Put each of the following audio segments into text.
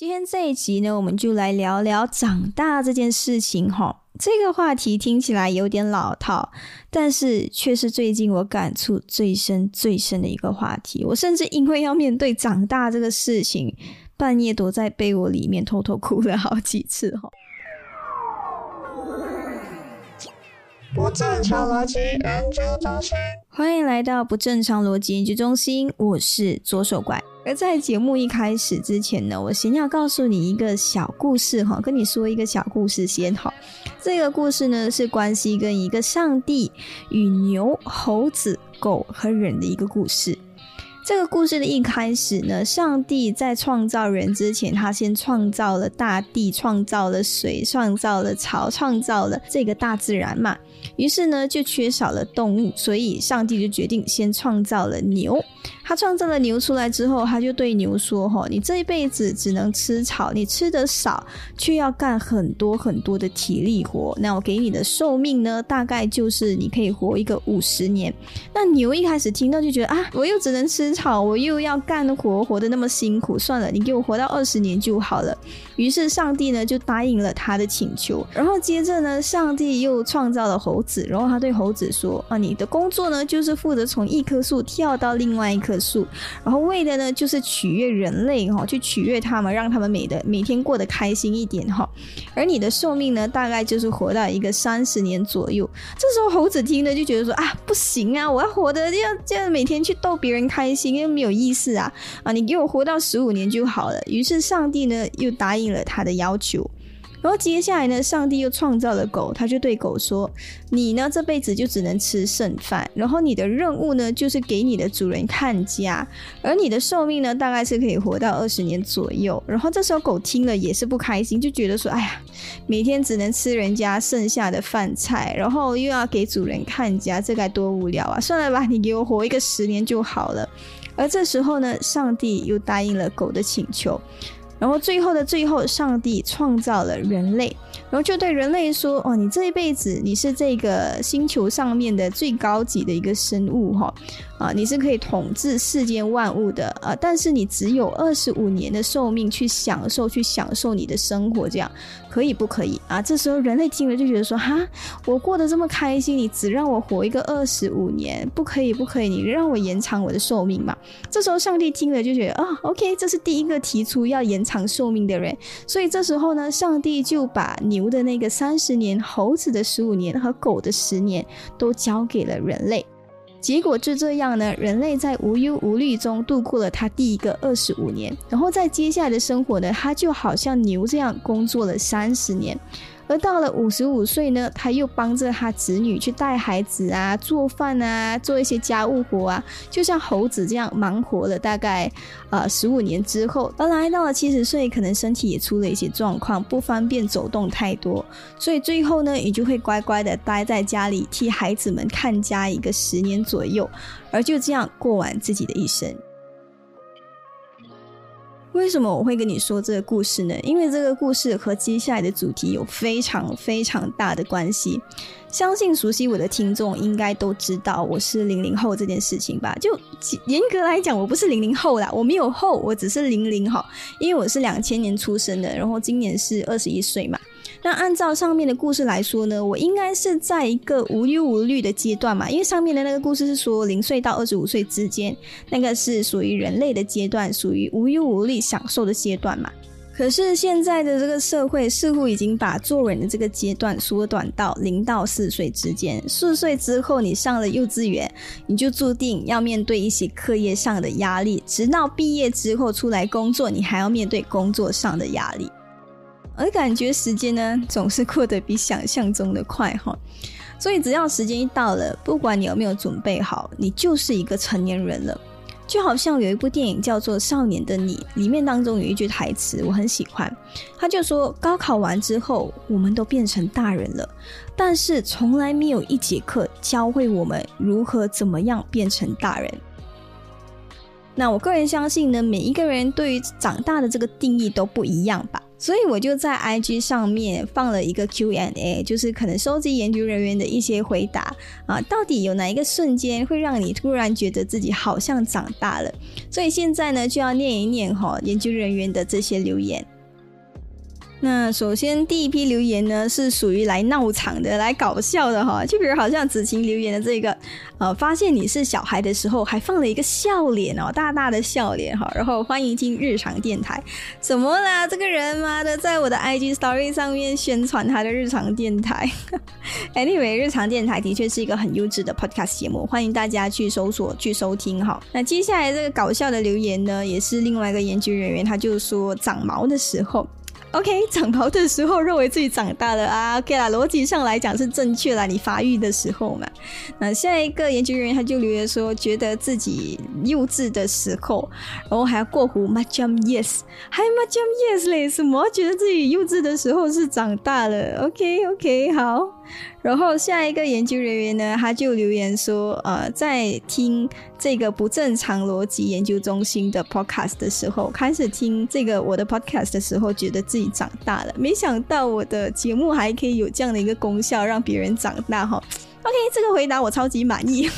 今天这一集呢，我们就来聊聊长大这件事情哈。这个话题听起来有点老套，但是却是最近我感触最深、最深的一个话题。我甚至因为要面对长大这个事情，半夜躲在被窝里面偷偷哭了好几次哈。不正常逻辑研究中心，欢迎来到不正常逻辑研究中心，我是左手怪。而在节目一开始之前呢，我先要告诉你一个小故事哈，跟你说一个小故事先哈。这个故事呢是关系跟一个上帝与牛、猴子、狗和人的一个故事。这个故事的一开始呢，上帝在创造人之前，他先创造了大地，创造了水，创造了草，创造了这个大自然嘛。于是呢，就缺少了动物，所以上帝就决定先创造了牛。他创造了牛出来之后，他就对牛说：“哈，你这一辈子只能吃草，你吃的少，却要干很多很多的体力活。那我给你的寿命呢，大概就是你可以活一个五十年。”那牛一开始听到就觉得啊，我又只能吃草，我又要干活，活得那么辛苦，算了，你给我活到二十年就好了。于是上帝呢就答应了他的请求。然后接着呢，上帝又创造了猴子，然后他对猴子说：“啊，你的工作呢，就是负责从一棵树跳到另外一棵。”树，然后为的呢就是取悦人类哈，去取悦他们，让他们每的每天过得开心一点哈。而你的寿命呢，大概就是活到一个三十年左右。这时候猴子听了就觉得说啊，不行啊，我要活得要这样每天去逗别人开心，因为没有意思啊啊，你给我活到十五年就好了。于是上帝呢又答应了他的要求。然后接下来呢，上帝又创造了狗，他就对狗说：“你呢这辈子就只能吃剩饭，然后你的任务呢就是给你的主人看家，而你的寿命呢大概是可以活到二十年左右。”然后这时候狗听了也是不开心，就觉得说：“哎呀，每天只能吃人家剩下的饭菜，然后又要给主人看家，这该多无聊啊！算了吧，你给我活一个十年就好了。”而这时候呢，上帝又答应了狗的请求。然后最后的最后，上帝创造了人类，然后就对人类说：“哦，你这一辈子你是这个星球上面的最高级的一个生物，哈。”啊，你是可以统治世间万物的啊，但是你只有二十五年的寿命去享受，去享受你的生活，这样可以不可以啊？这时候人类听了就觉得说，哈，我过得这么开心，你只让我活一个二十五年，不可以，不可以，你让我延长我的寿命嘛？这时候上帝听了就觉得，啊，OK，这是第一个提出要延长寿命的人，所以这时候呢，上帝就把牛牛的那个三十年、猴子的十五年和狗的十年都交给了人类。结果就这样呢，人类在无忧无虑中度过了他第一个二十五年，然后在接下来的生活呢，他就好像牛这样工作了三十年。而到了五十五岁呢，他又帮着他子女去带孩子啊、做饭啊、做一些家务活啊，就像猴子这样忙活了大概呃十五年之后，而来到了七十岁，可能身体也出了一些状况，不方便走动太多，所以最后呢，也就会乖乖的待在家里替孩子们看家一个十年左右，而就这样过完自己的一生。为什么我会跟你说这个故事呢？因为这个故事和接下来的主题有非常非常大的关系。相信熟悉我的听众应该都知道我是零零后这件事情吧？就严格来讲，我不是零零后啦，我没有后，我只是零零哈，因为我是两千年出生的，然后今年是二十一岁嘛。那按照上面的故事来说呢，我应该是在一个无忧无虑的阶段嘛，因为上面的那个故事是说零岁到二十五岁之间，那个是属于人类的阶段，属于无忧无虑享受的阶段嘛。可是现在的这个社会似乎已经把做人的这个阶段缩短到零到四岁之间，四岁之后你上了幼稚园，你就注定要面对一些课业上的压力，直到毕业之后出来工作，你还要面对工作上的压力。而感觉时间呢，总是过得比想象中的快哈，所以只要时间一到了，不管你有没有准备好，你就是一个成年人了。就好像有一部电影叫做《少年的你》，里面当中有一句台词我很喜欢，他就说：高考完之后，我们都变成大人了，但是从来没有一节课教会我们如何怎么样变成大人。那我个人相信呢，每一个人对于长大的这个定义都不一样吧。所以我就在 IG 上面放了一个 Q&A，就是可能收集研究人员的一些回答啊，到底有哪一个瞬间会让你突然觉得自己好像长大了？所以现在呢，就要念一念哈研究人员的这些留言。那首先第一批留言呢，是属于来闹场的、来搞笑的哈，就比如好像子晴留言的这个，呃，发现你是小孩的时候，还放了一个笑脸哦，大大的笑脸哈，然后欢迎听日常电台，怎么啦？这个人妈的，在我的 IG Story 上面宣传他的日常电台。Anyway，日常电台的确是一个很优质的 Podcast 节目，欢迎大家去搜索去收听哈。那接下来这个搞笑的留言呢，也是另外一个研究人员，他就说长毛的时候。OK，长毛的时候认为自己长大了啊，OK 啦，逻辑上来讲是正确啦，你发育的时候嘛。那下一个研究人员他就留言说，觉得自己幼稚的时候，然后还要过湖 m a j u m yes，还 m a j u m yes 嘞，什么？觉得自己幼稚的时候是长大了？OK OK，好。然后下一个研究人员呢，他就留言说，呃，在听这个不正常逻辑研究中心的 podcast 的时候，开始听这个我的 podcast 的时候，觉得自己长大了。没想到我的节目还可以有这样的一个功效，让别人长大哈。OK，这个回答我超级满意。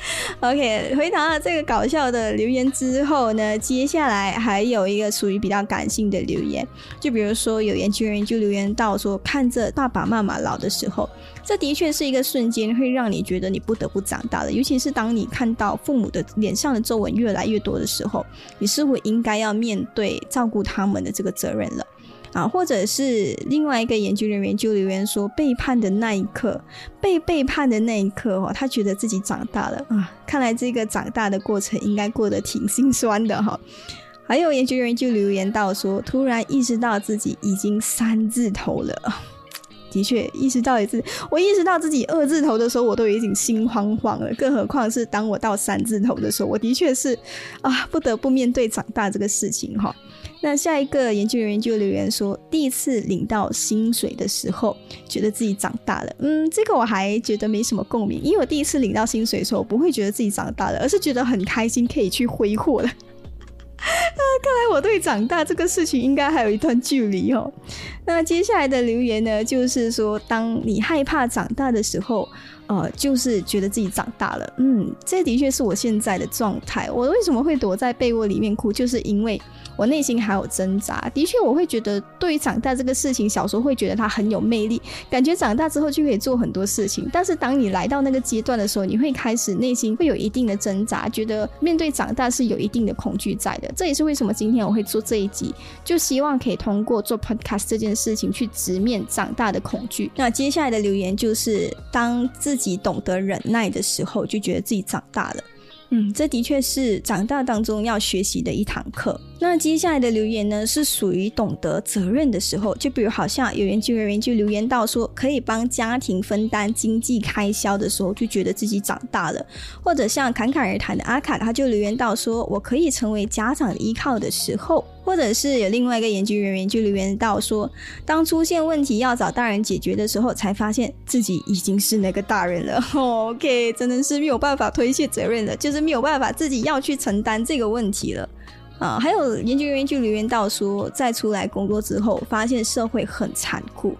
OK，回答了这个搞笑的留言之后呢，接下来还有一个属于比较感性的留言，就比如说有研究人员就留言到说，看着爸爸妈妈老的时候，这的确是一个瞬间会让你觉得你不得不长大了，尤其是当你看到父母的脸上的皱纹越来越多的时候，你是否应该要面对照顾他们的这个责任了？啊，或者是另外一个研究人员就留言说，背叛的那一刻，被背叛的那一刻哦，他觉得自己长大了啊。看来这个长大的过程应该过得挺心酸的哈。还有研究人员就留言到说，突然意识到自己已经三字头了。的确，意识到一次，我意识到自己二字头的时候，我都已经心慌慌了，更何况是当我到三字头的时候，我的确是啊，不得不面对长大这个事情哈。那下一个研究人员就留言说，第一次领到薪水的时候，觉得自己长大了。嗯，这个我还觉得没什么共鸣，因为我第一次领到薪水的时候，不会觉得自己长大了，而是觉得很开心，可以去挥霍了。啊，看来我对长大这个事情应该还有一段距离哦。那接下来的留言呢，就是说，当你害怕长大的时候。呃，就是觉得自己长大了，嗯，这的确是我现在的状态。我为什么会躲在被窝里面哭，就是因为我内心还有挣扎。的确，我会觉得对于长大这个事情，小时候会觉得它很有魅力，感觉长大之后就可以做很多事情。但是当你来到那个阶段的时候，你会开始内心会有一定的挣扎，觉得面对长大是有一定的恐惧在的。这也是为什么今天我会做这一集，就希望可以通过做 podcast 这件事情去直面长大的恐惧。那接下来的留言就是当自自己懂得忍耐的时候，就觉得自己长大了。嗯，这的确是长大当中要学习的一堂课。那接下来的留言呢，是属于懂得责任的时候，就比如好像有研究人员就留言到说，可以帮家庭分担经济开销的时候，就觉得自己长大了；或者像侃侃而谈的阿卡，他就留言到说，我可以成为家长的依靠的时候；或者是有另外一个研究人员就留言到说，当出现问题要找大人解决的时候，才发现自己已经是那个大人了。OK，真的是没有办法推卸责任了，就是没有办法自己要去承担这个问题了。啊，还有研究人员就留言到说，在出来工作之后，发现社会很残酷，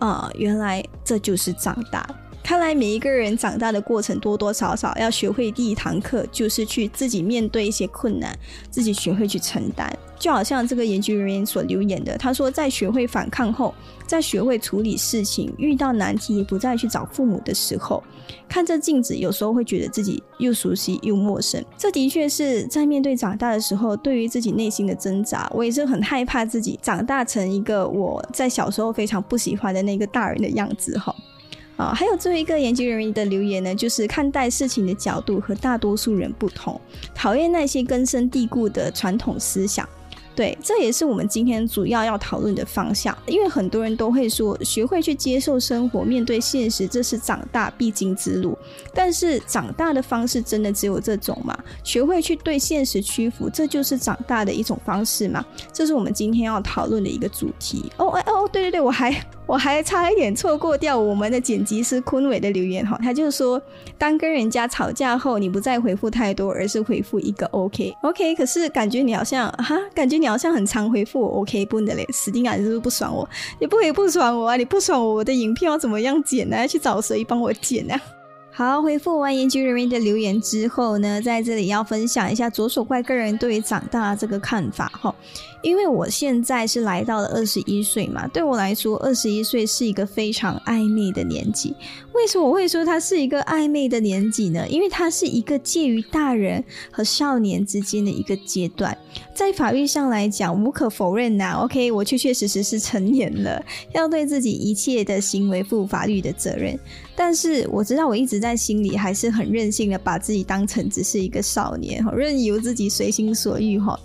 啊，原来这就是长大。看来每一个人长大的过程，多多少少要学会第一堂课，就是去自己面对一些困难，自己学会去承担。就好像这个研究人员所留言的，他说，在学会反抗后，在学会处理事情，遇到难题不再去找父母的时候，看着镜子，有时候会觉得自己又熟悉又陌生。这的确是在面对长大的时候，对于自己内心的挣扎。我也是很害怕自己长大成一个我在小时候非常不喜欢的那个大人的样子，哈。啊，还有最后一个研究人员的留言呢，就是看待事情的角度和大多数人不同，讨厌那些根深蒂固的传统思想。对，这也是我们今天主要要讨论的方向。因为很多人都会说，学会去接受生活，面对现实，这是长大必经之路。但是，长大的方式真的只有这种吗？学会去对现实屈服，这就是长大的一种方式吗？这是我们今天要讨论的一个主题。哦，哎哦，对对对，我还我还差一点错过掉我们的剪辑师坤伟的留言哈，他就说，当跟人家吵架后，你不再回复太多，而是回复一个 OK OK，可是感觉你好像哈，感觉你好像很常回复我 OK 不的嘞，死定啊，你是不是不爽我？你不可以不爽我啊，你不爽我，我的影片要怎么样剪呢？要去找谁帮我剪呢？好，回复完研究人员的留言之后呢，在这里要分享一下左手怪个人对于长大这个看法哈。因为我现在是来到了二十一岁嘛，对我来说，二十一岁是一个非常暧昧的年纪。为什么我会说它是一个暧昧的年纪呢？因为它是一个介于大人和少年之间的一个阶段。在法律上来讲，无可否认呐，OK，我确确实实是成年了，要对自己一切的行为负法律的责任。但是我知道，我一直在心里还是很任性的，把自己当成只是一个少年，任由自己随心所欲哈。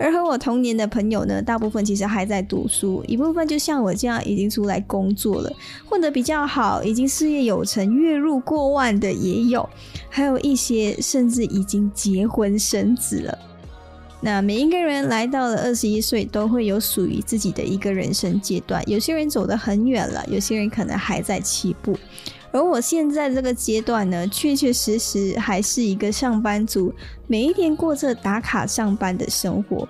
而和我同年的朋友呢，大部分其实还在读书，一部分就像我这样已经出来工作了，混得比较好，已经事业有成，月入过万的也有，还有一些甚至已经结婚生子了。那每一个人来到了二十一岁，都会有属于自己的一个人生阶段，有些人走得很远了，有些人可能还在起步。而我现在这个阶段呢，确确实实还是一个上班族，每一天过着打卡上班的生活。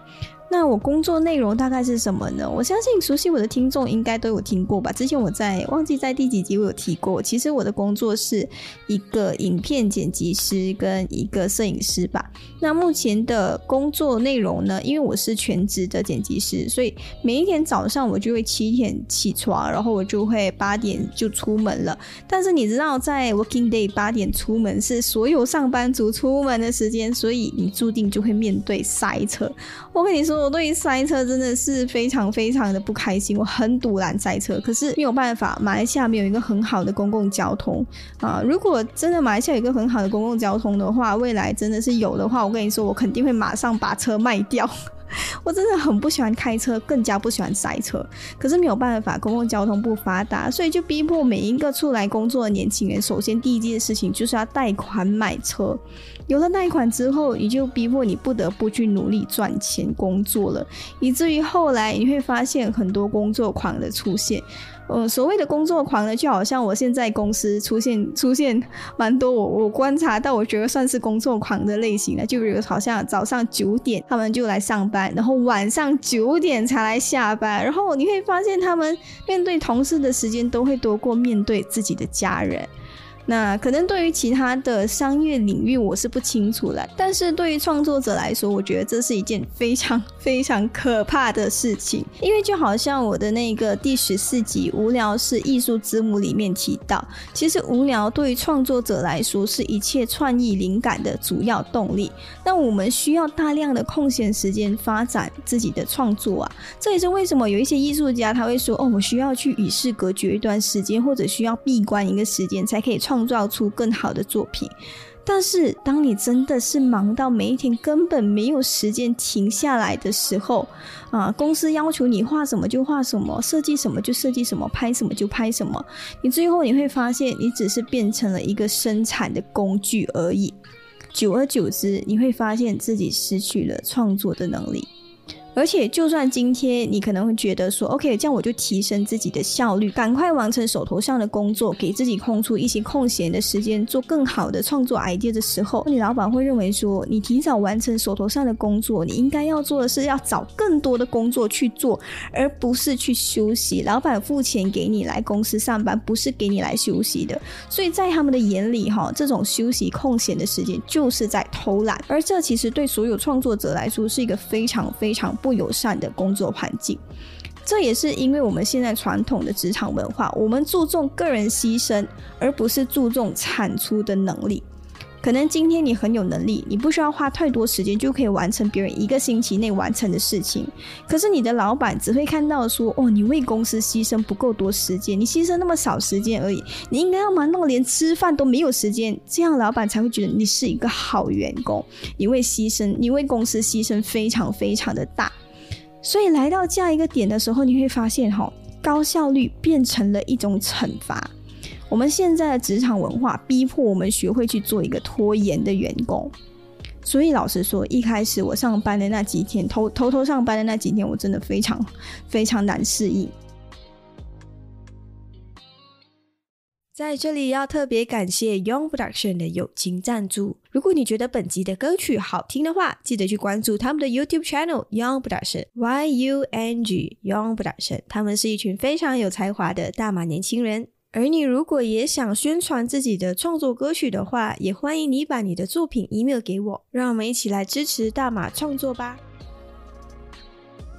那我工作内容大概是什么呢？我相信熟悉我的听众应该都有听过吧。之前我在忘记在第几集我有提过，其实我的工作是一个影片剪辑师跟一个摄影师吧。那目前的工作内容呢？因为我是全职的剪辑师，所以每一天早上我就会七点起床，然后我就会八点就出门了。但是你知道，在 working day 八点出门是所有上班族出门的时间，所以你注定就会面对塞车。我跟你说。我对于塞车真的是非常非常的不开心，我很堵拦塞车，可是没有办法，马来西亚没有一个很好的公共交通啊！如果真的马来西亚有一个很好的公共交通的话，未来真的是有的话，我跟你说，我肯定会马上把车卖掉。我真的很不喜欢开车，更加不喜欢塞车，可是没有办法，公共交通不发达，所以就逼迫每一个出来工作的年轻人，首先第一件事情就是要贷款买车。有了贷款之后，你就逼迫你不得不去努力赚钱工作了，以至于后来你会发现很多工作狂的出现。呃，所谓的工作狂呢，就好像我现在公司出现出现蛮多我我观察到，我觉得算是工作狂的类型了。就比如好像早上九点他们就来上班，然后晚上九点才来下班，然后你会发现他们面对同事的时间都会多过面对自己的家人。那可能对于其他的商业领域我是不清楚了，但是对于创作者来说，我觉得这是一件非常非常可怕的事情。因为就好像我的那个第十四集《无聊是艺术之母》里面提到，其实无聊对于创作者来说是一切创意灵感的主要动力。那我们需要大量的空闲时间发展自己的创作啊，这也是为什么有一些艺术家他会说：“哦，我需要去与世隔绝一段时间，或者需要闭关一个时间，才可以创。”创造出更好的作品，但是当你真的是忙到每一天根本没有时间停下来的时候，啊，公司要求你画什么就画什么，设计什么就设计什么，拍什么就拍什么，你最后你会发现，你只是变成了一个生产的工具而已。久而久之，你会发现自己失去了创作的能力。而且，就算今天你可能会觉得说，OK，这样我就提升自己的效率，赶快完成手头上的工作，给自己空出一些空闲的时间，做更好的创作 idea 的时候，你老板会认为说，你提早完成手头上的工作，你应该要做的是要找更多的工作去做，而不是去休息。老板付钱给你来公司上班，不是给你来休息的。所以在他们的眼里，哈，这种休息空闲的时间就是在偷懒，而这其实对所有创作者来说是一个非常非常。不友善的工作环境，这也是因为我们现在传统的职场文化，我们注重个人牺牲，而不是注重产出的能力。可能今天你很有能力，你不需要花太多时间就可以完成别人一个星期内完成的事情。可是你的老板只会看到说，哦，你为公司牺牲不够多时间，你牺牲那么少时间而已，你应该要忙到连吃饭都没有时间，这样老板才会觉得你是一个好员工。你为牺牲，你为公司牺牲非常非常的大。所以来到这样一个点的时候，你会发现，哈，高效率变成了一种惩罚。我们现在的职场文化逼迫我们学会去做一个拖延的员工，所以老实说，一开始我上班的那几天，偷偷偷上班的那几天，我真的非常非常难适应。在这里要特别感谢 Young Production 的友情赞助，如果你觉得本集的歌曲好听的话，记得去关注他们的 YouTube channel Young Production，Y U N G Young Production。他们是一群非常有才华的大马年轻人。而你如果也想宣传自己的创作歌曲的话，也欢迎你把你的作品 email 给我，让我们一起来支持大马创作吧。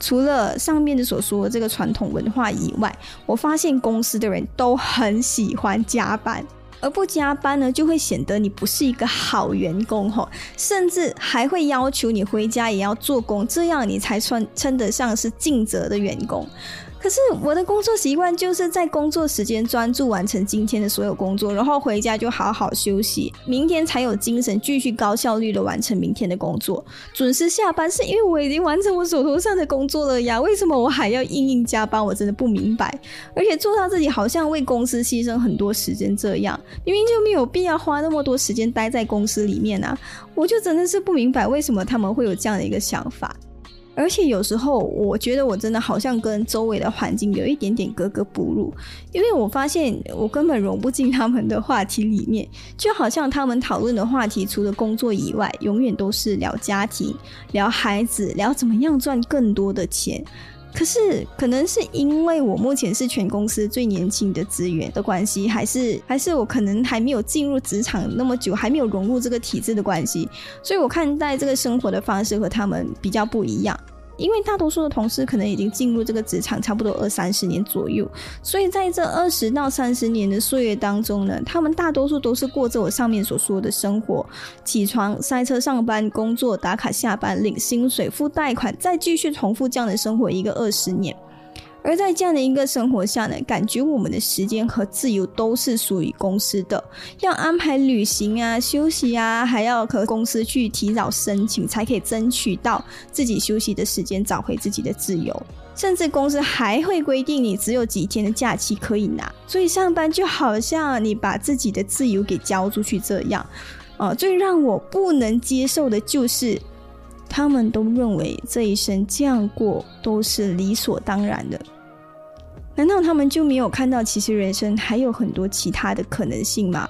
除了上面的所说这个传统文化以外，我发现公司的人都很喜欢加班，而不加班呢，就会显得你不是一个好员工吼，甚至还会要求你回家也要做工，这样你才算称得上是尽责的员工。可是我的工作习惯就是在工作时间专注完成今天的所有工作，然后回家就好好休息，明天才有精神继续高效率的完成明天的工作，准时下班。是因为我已经完成我手头上的工作了呀，为什么我还要硬硬加班？我真的不明白。而且做到自己好像为公司牺牲很多时间这样，明明就没有必要花那么多时间待在公司里面啊！我就真的是不明白为什么他们会有这样的一个想法。而且有时候，我觉得我真的好像跟周围的环境有一点点格格不入，因为我发现我根本融不进他们的话题里面，就好像他们讨论的话题除了工作以外，永远都是聊家庭、聊孩子、聊怎么样赚更多的钱。可是，可能是因为我目前是全公司最年轻的资源的关系，还是还是我可能还没有进入职场那么久，还没有融入这个体制的关系，所以我看待这个生活的方式和他们比较不一样。因为大多数的同事可能已经进入这个职场差不多二三十年左右，所以在这二十到三十年的岁月当中呢，他们大多数都是过着我上面所说的生活：起床、塞车上班、工作、打卡、下班、领薪水、付贷款，再继续重复这样的生活一个二十年。而在这样的一个生活下呢，感觉我们的时间和自由都是属于公司的，要安排旅行啊、休息啊，还要和公司去提早申请，才可以争取到自己休息的时间，找回自己的自由。甚至公司还会规定你只有几天的假期可以拿，所以上班就好像你把自己的自由给交出去这样。呃，最让我不能接受的就是，他们都认为这一生这样过都是理所当然的。难道他们就没有看到，其实人生还有很多其他的可能性吗？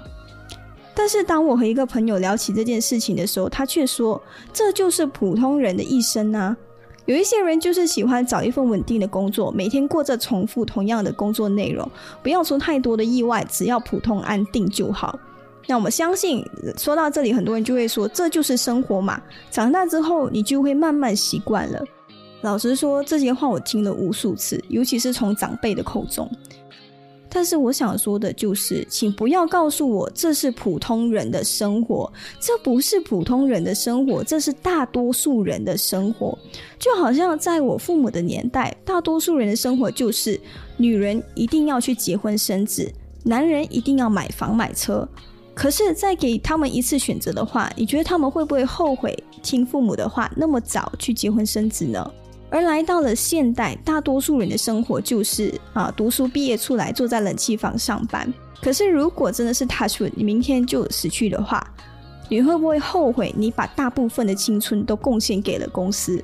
但是当我和一个朋友聊起这件事情的时候，他却说：“这就是普通人的一生啊！有一些人就是喜欢找一份稳定的工作，每天过着重复同样的工作内容，不要出太多的意外，只要普通安定就好。”那我们相信，说到这里，很多人就会说：“这就是生活嘛！”长大之后，你就会慢慢习惯了。老实说，这些话我听了无数次，尤其是从长辈的口中。但是我想说的就是，请不要告诉我这是普通人的生活，这不是普通人的生活，这是大多数人的生活。就好像在我父母的年代，大多数人的生活就是女人一定要去结婚生子，男人一定要买房买车。可是再给他们一次选择的话，你觉得他们会不会后悔听父母的话，那么早去结婚生子呢？而来到了现代，大多数人的生活就是啊，读书毕业出来，坐在冷气房上班。可是，如果真的是 touch，你明天就死去的话，你会不会后悔你把大部分的青春都贡献给了公司？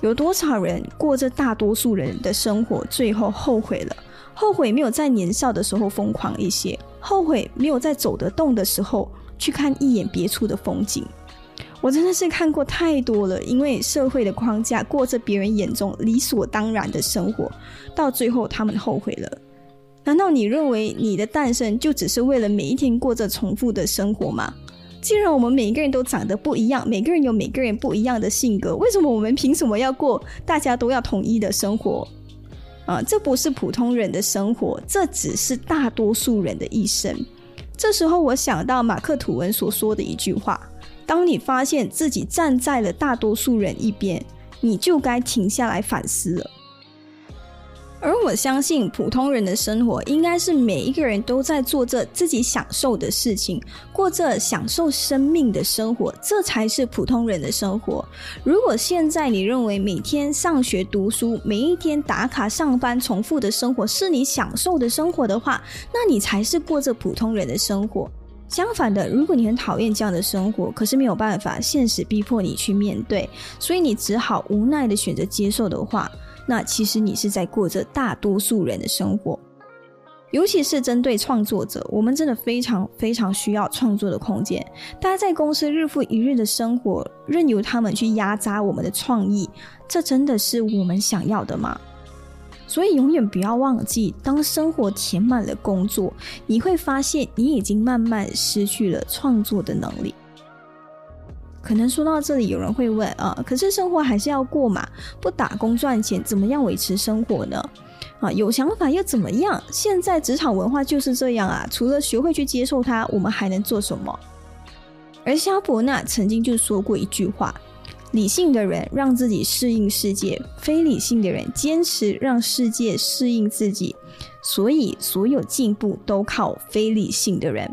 有多少人过着大多数人的生活，最后后悔了？后悔没有在年少的时候疯狂一些，后悔没有在走得动的时候去看一眼别处的风景。我真的是看过太多了，因为社会的框架过着别人眼中理所当然的生活，到最后他们后悔了。难道你认为你的诞生就只是为了每一天过着重复的生活吗？既然我们每一个人都长得不一样，每个人有每个人不一样的性格，为什么我们凭什么要过大家都要统一的生活？啊，这不是普通人的生活，这只是大多数人的一生。这时候我想到马克吐温所说的一句话。当你发现自己站在了大多数人一边，你就该停下来反思了。而我相信，普通人的生活应该是每一个人都在做着自己享受的事情，过着享受生命的生活，这才是普通人的生活。如果现在你认为每天上学读书、每一天打卡上班、重复的生活是你享受的生活的话，那你才是过着普通人的生活。相反的，如果你很讨厌这样的生活，可是没有办法，现实逼迫你去面对，所以你只好无奈的选择接受的话，那其实你是在过着大多数人的生活。尤其是针对创作者，我们真的非常非常需要创作的空间。大家在公司日复一日的生活，任由他们去压榨我们的创意，这真的是我们想要的吗？所以永远不要忘记，当生活填满了工作，你会发现你已经慢慢失去了创作的能力。可能说到这里，有人会问啊，可是生活还是要过嘛，不打工赚钱，怎么样维持生活呢？啊，有想法又怎么样？现在职场文化就是这样啊！除了学会去接受它，我们还能做什么？而萧伯纳曾经就说过一句话：理性的人让自己适应世界，非理性的人坚持让世界适应自己。所以，所有进步都靠非理性的人。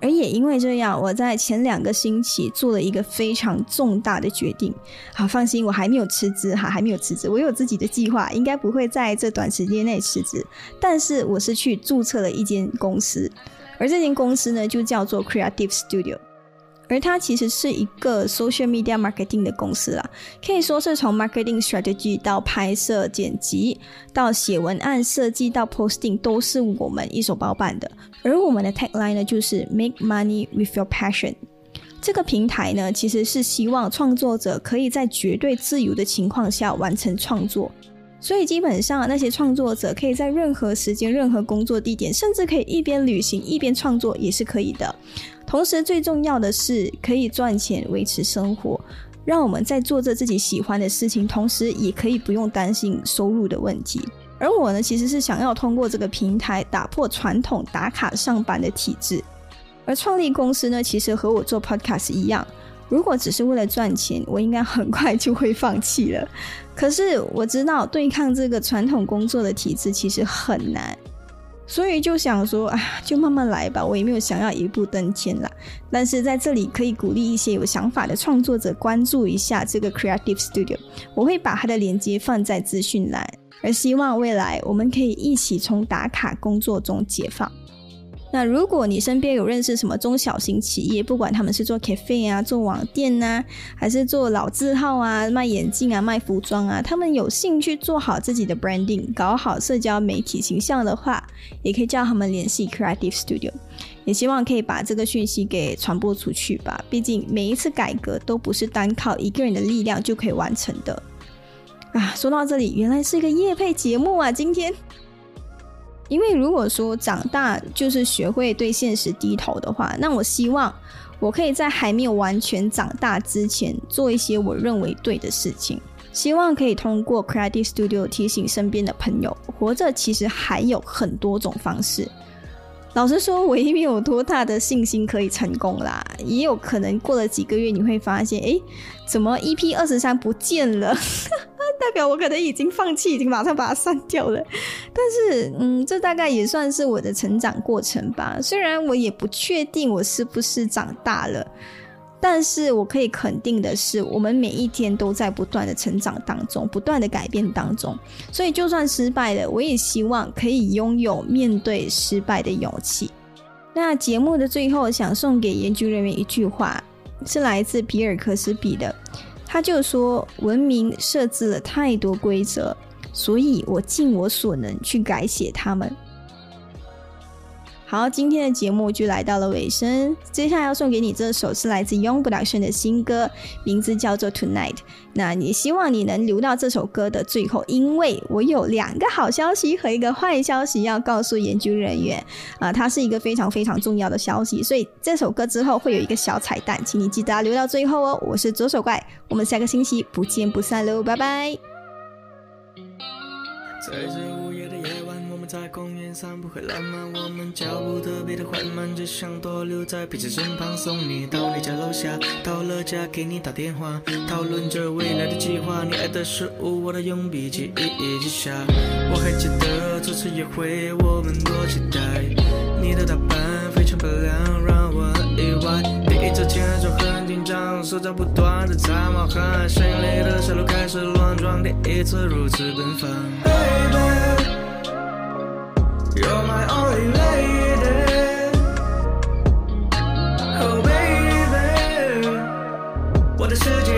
而也因为这样，我在前两个星期做了一个非常重大的决定。好，放心，我还没有辞职哈，还没有辞职，我有自己的计划，应该不会在这短时间内辞职。但是我是去注册了一间公司，而这间公司呢，就叫做 Creative Studio。而它其实是一个 social media marketing 的公司啦，可以说是从 marketing strategy 到拍摄、剪辑，到写文案、设计到 posting，都是我们一手包办的。而我们的 tagline 呢，就是 make money with your passion。这个平台呢，其实是希望创作者可以在绝对自由的情况下完成创作。所以基本上，那些创作者可以在任何时间、任何工作地点，甚至可以一边旅行一边创作，也是可以的。同时，最重要的是可以赚钱维持生活，让我们在做着自己喜欢的事情，同时也可以不用担心收入的问题。而我呢，其实是想要通过这个平台打破传统打卡上班的体制。而创立公司呢，其实和我做 podcast 一样。如果只是为了赚钱，我应该很快就会放弃了。可是我知道对抗这个传统工作的体制其实很难，所以就想说，啊，就慢慢来吧。我也没有想要一步登天啦。但是在这里可以鼓励一些有想法的创作者关注一下这个 Creative Studio，我会把它的链接放在资讯栏，而希望未来我们可以一起从打卡工作中解放。那如果你身边有认识什么中小型企业，不管他们是做 cafe 啊、做网店呐，还是做老字号啊、卖眼镜啊、卖服装啊，他们有兴趣做好自己的 branding，搞好社交媒体形象的话，也可以叫他们联系 Creative Studio。也希望可以把这个讯息给传播出去吧。毕竟每一次改革都不是单靠一个人的力量就可以完成的。啊，说到这里，原来是一个夜配节目啊，今天。因为如果说长大就是学会对现实低头的话，那我希望我可以在还没有完全长大之前做一些我认为对的事情。希望可以通过 Creative Studio 提醒身边的朋友，活着其实还有很多种方式。老实说，我也没有多大的信心可以成功啦。也有可能过了几个月，你会发现，哎，怎么 EP 二十三不见了？代表我可能已经放弃，已经马上把它删掉了。但是，嗯，这大概也算是我的成长过程吧。虽然我也不确定我是不是长大了，但是我可以肯定的是，我们每一天都在不断的成长当中，不断的改变当中。所以，就算失败了，我也希望可以拥有面对失败的勇气。那节目的最后，想送给研究人员一句话，是来自比尔·科斯比的。他就说：“文明设置了太多规则，所以我尽我所能去改写它们。”好，今天的节目就来到了尾声。接下来要送给你这首是来自 Young Production 的新歌，名字叫做 Tonight。那也希望你能留到这首歌的最后，因为我有两个好消息和一个坏消息要告诉研究人员啊，它是一个非常非常重要的消息。所以这首歌之后会有一个小彩蛋，请你记得要留到最后哦。我是左手怪，我们下个星期不见不散喽，拜拜。在公园散步会浪漫，我们脚步特别的缓慢，只想多留在彼此身旁，送你到你家楼下，到了家给你打电话，讨论着未来的计划。你爱的食物，我的用笔记一记下。我还记得初次约会，我们多期待，你的打扮非常漂亮，让我很意外。第一次牵手很紧张，手在不断的在冒汗，心里的小鹿开始乱撞，第一次如此奔放。Baby。You're my only lady. Oh baby，我的世界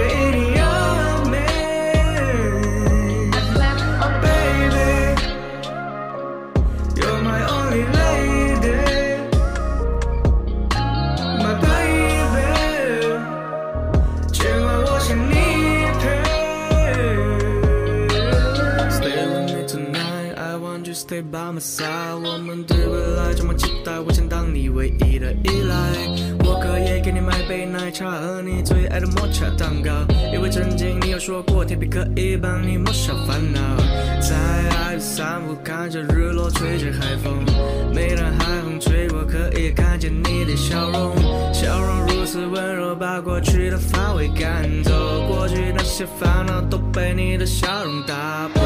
By my side。我们对未来充满期待，我想当你唯一的依赖。我可以给你买杯奶茶和你最爱的抹茶蛋糕，因为曾经你有说过，甜品可以帮你抹消烦恼。在爱的散步，看着日落，吹着海风，每当海风吹，过可以看见你的笑容，笑容如此温柔，把过去的乏味赶走，过去那些烦恼都被你的笑容打破。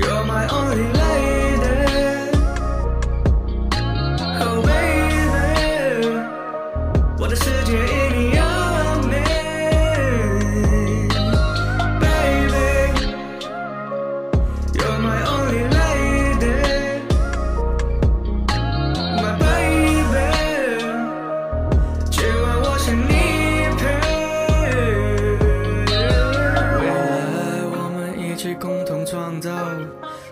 You're my only lady. 都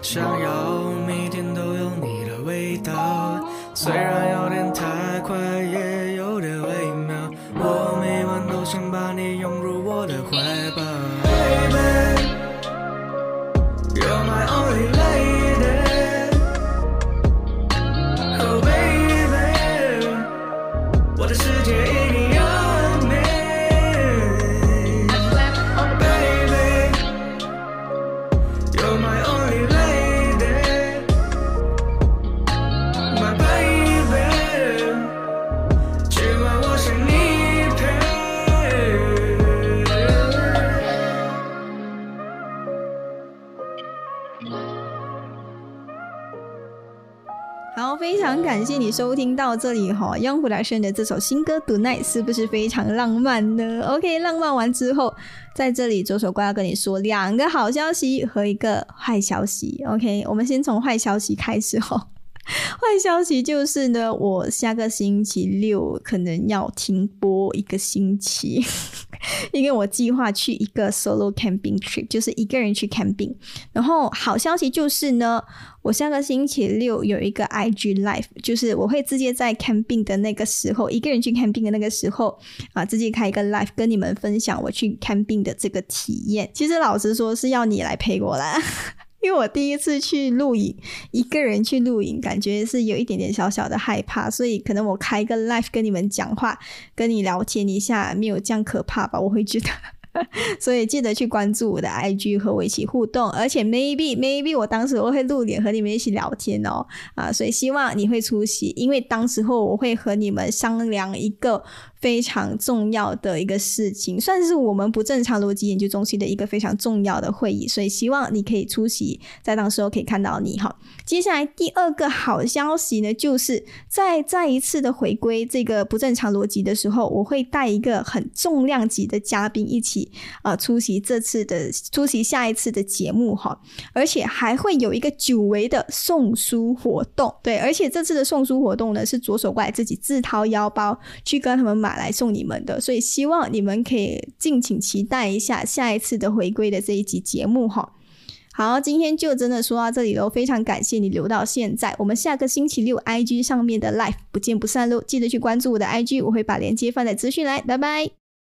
想要感谢你收听到这里哈。，Youngbloodson 的这首新歌《Tonight》是不是非常浪漫呢？OK，浪漫完之后，在这里左手怪要跟你说两个好消息和一个坏消息。OK，我们先从坏消息开始哈。坏消息就是呢，我下个星期六可能要停播一个星期，因为我计划去一个 solo camping trip，就是一个人去 camping。然后好消息就是呢，我下个星期六有一个 IG live，就是我会直接在 camping 的那个时候，一个人去 camping 的那个时候啊，直接开一个 live 跟你们分享我去 camping 的这个体验。其实老实说是要你来陪我啦。因为我第一次去录影，一个人去录影，感觉是有一点点小小的害怕，所以可能我开个 live 跟你们讲话，跟你聊天一下，没有这样可怕吧？我会觉得。所以记得去关注我的 IG 和我一起互动，而且 maybe maybe 我当时我会露脸和你们一起聊天哦啊，所以希望你会出席，因为当时候我会和你们商量一个非常重要的一个事情，算是我们不正常逻辑研究中心的一个非常重要的会议，所以希望你可以出席，在当时候可以看到你哈。接下来第二个好消息呢，就是在再一次的回归这个不正常逻辑的时候，我会带一个很重量级的嘉宾一起。呃，出席这次的出席下一次的节目哈，而且还会有一个久违的送书活动，对，而且这次的送书活动呢是左手怪自己自掏腰包去跟他们买来送你们的，所以希望你们可以敬请期待一下下一次的回归的这一集节目哈。好，今天就真的说到这里喽，非常感谢你留到现在，我们下个星期六 IG 上面的 Live 不见不散喽，记得去关注我的 IG，我会把链接放在资讯来，拜拜。